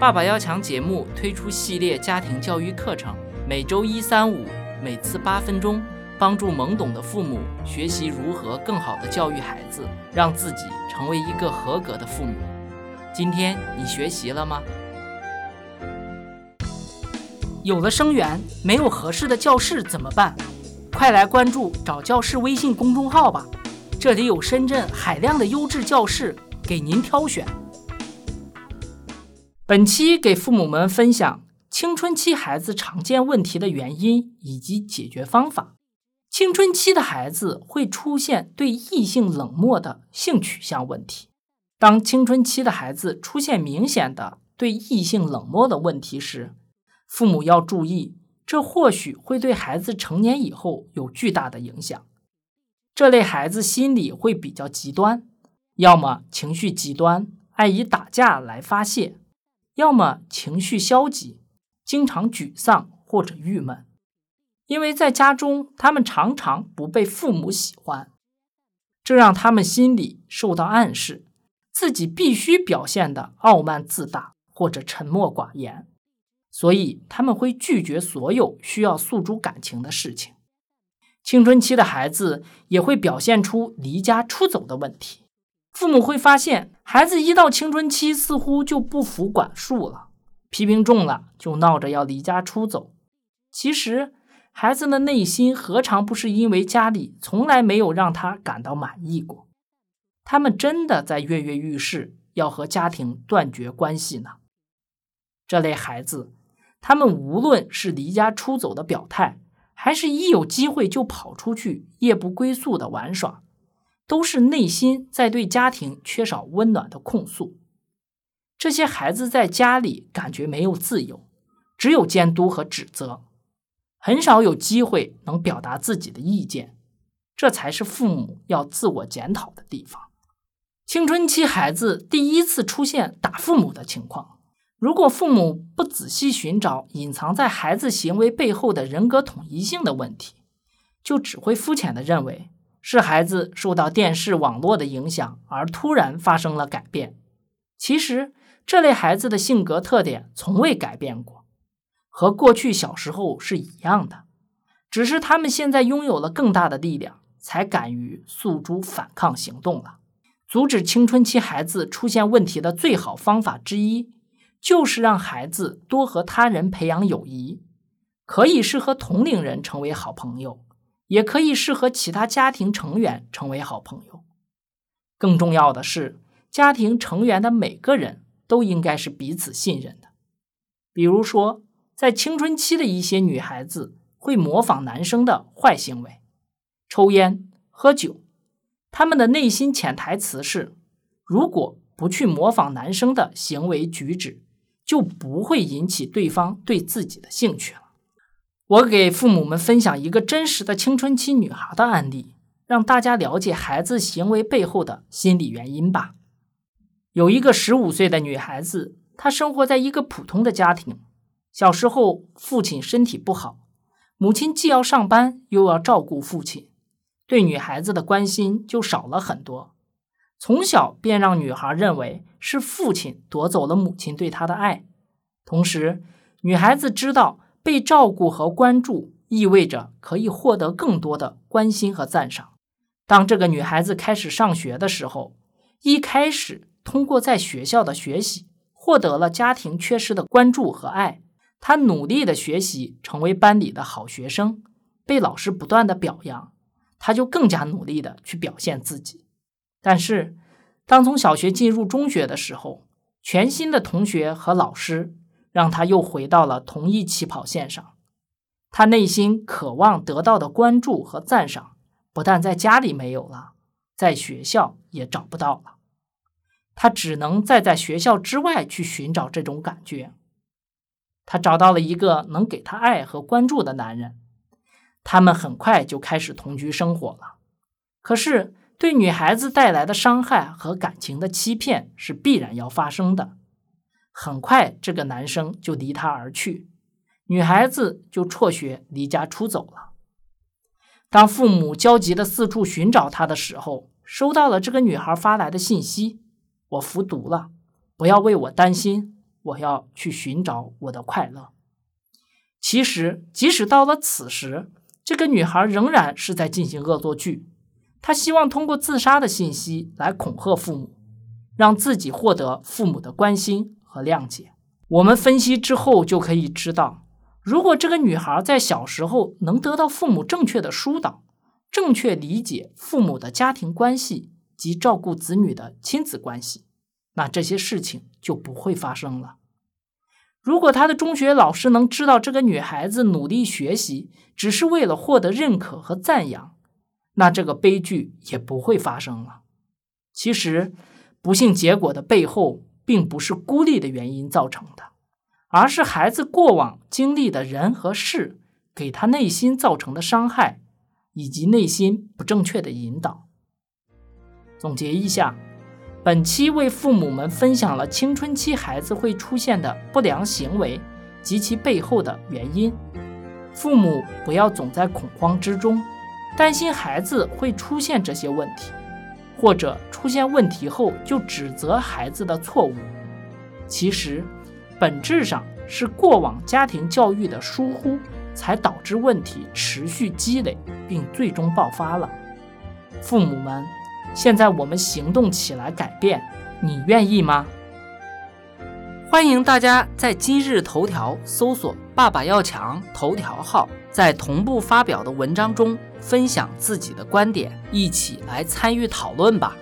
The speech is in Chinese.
爸爸要强节目推出系列家庭教育课程，每周一、三、五，每次八分钟，帮助懵懂的父母学习如何更好的教育孩子，让自己成为一个合格的父母。今天你学习了吗？有了生源，没有合适的教室怎么办？快来关注找教室微信公众号吧，这里有深圳海量的优质教室给您挑选。本期给父母们分享青春期孩子常见问题的原因以及解决方法。青春期的孩子会出现对异性冷漠的性取向问题。当青春期的孩子出现明显的对异性冷漠的问题时，父母要注意，这或许会对孩子成年以后有巨大的影响。这类孩子心理会比较极端，要么情绪极端，爱以打架来发泄。要么情绪消极，经常沮丧或者郁闷，因为在家中他们常常不被父母喜欢，这让他们心里受到暗示，自己必须表现的傲慢自大或者沉默寡言，所以他们会拒绝所有需要诉诸感情的事情。青春期的孩子也会表现出离家出走的问题。父母会发现，孩子一到青春期，似乎就不服管束了，批评重了，就闹着要离家出走。其实，孩子的内心何尝不是因为家里从来没有让他感到满意过？他们真的在跃跃欲试，要和家庭断绝关系呢？这类孩子，他们无论是离家出走的表态，还是一有机会就跑出去夜不归宿的玩耍。都是内心在对家庭缺少温暖的控诉。这些孩子在家里感觉没有自由，只有监督和指责，很少有机会能表达自己的意见。这才是父母要自我检讨的地方。青春期孩子第一次出现打父母的情况，如果父母不仔细寻找隐藏在孩子行为背后的人格统一性的问题，就只会肤浅的认为。是孩子受到电视网络的影响而突然发生了改变。其实，这类孩子的性格特点从未改变过，和过去小时候是一样的，只是他们现在拥有了更大的力量，才敢于诉诸反抗行动了。阻止青春期孩子出现问题的最好方法之一，就是让孩子多和他人培养友谊，可以是和同龄人成为好朋友。也可以是和其他家庭成员成为好朋友。更重要的是，家庭成员的每个人都应该是彼此信任的。比如说，在青春期的一些女孩子会模仿男生的坏行为，抽烟、喝酒。他们的内心潜台词是：如果不去模仿男生的行为举止，就不会引起对方对自己的兴趣了。我给父母们分享一个真实的青春期女孩的案例，让大家了解孩子行为背后的心理原因吧。有一个十五岁的女孩子，她生活在一个普通的家庭。小时候，父亲身体不好，母亲既要上班又要照顾父亲，对女孩子的关心就少了很多。从小便让女孩认为是父亲夺走了母亲对她的爱，同时，女孩子知道。被照顾和关注意味着可以获得更多的关心和赞赏。当这个女孩子开始上学的时候，一开始通过在学校的学习获得了家庭缺失的关注和爱。她努力的学习，成为班里的好学生，被老师不断的表扬，她就更加努力的去表现自己。但是，当从小学进入中学的时候，全新的同学和老师。让他又回到了同一起跑线上，他内心渴望得到的关注和赞赏，不但在家里没有了，在学校也找不到了。他只能再在学校之外去寻找这种感觉。他找到了一个能给他爱和关注的男人，他们很快就开始同居生活了。可是，对女孩子带来的伤害和感情的欺骗是必然要发生的。很快，这个男生就离她而去，女孩子就辍学离家出走了。当父母焦急的四处寻找她的时候，收到了这个女孩发来的信息：“我服毒了，不要为我担心，我要去寻找我的快乐。其实，即使到了此时，这个女孩仍然是在进行恶作剧。她希望通过自杀的信息来恐吓父母，让自己获得父母的关心和谅解。我们分析之后就可以知道，如果这个女孩在小时候能得到父母正确的疏导，正确理解父母的家庭关系及照顾子女的亲子关系，那这些事情就不会发生了。如果她的中学老师能知道这个女孩子努力学习只是为了获得认可和赞扬，那这个悲剧也不会发生了。其实，不幸结果的背后，并不是孤立的原因造成的，而是孩子过往经历的人和事给他内心造成的伤害。以及内心不正确的引导。总结一下，本期为父母们分享了青春期孩子会出现的不良行为及其背后的原因。父母不要总在恐慌之中，担心孩子会出现这些问题，或者出现问题后就指责孩子的错误。其实，本质上是过往家庭教育的疏忽。才导致问题持续积累，并最终爆发了。父母们，现在我们行动起来改变，你愿意吗？欢迎大家在今日头条搜索“爸爸要强”头条号，在同步发表的文章中分享自己的观点，一起来参与讨论吧。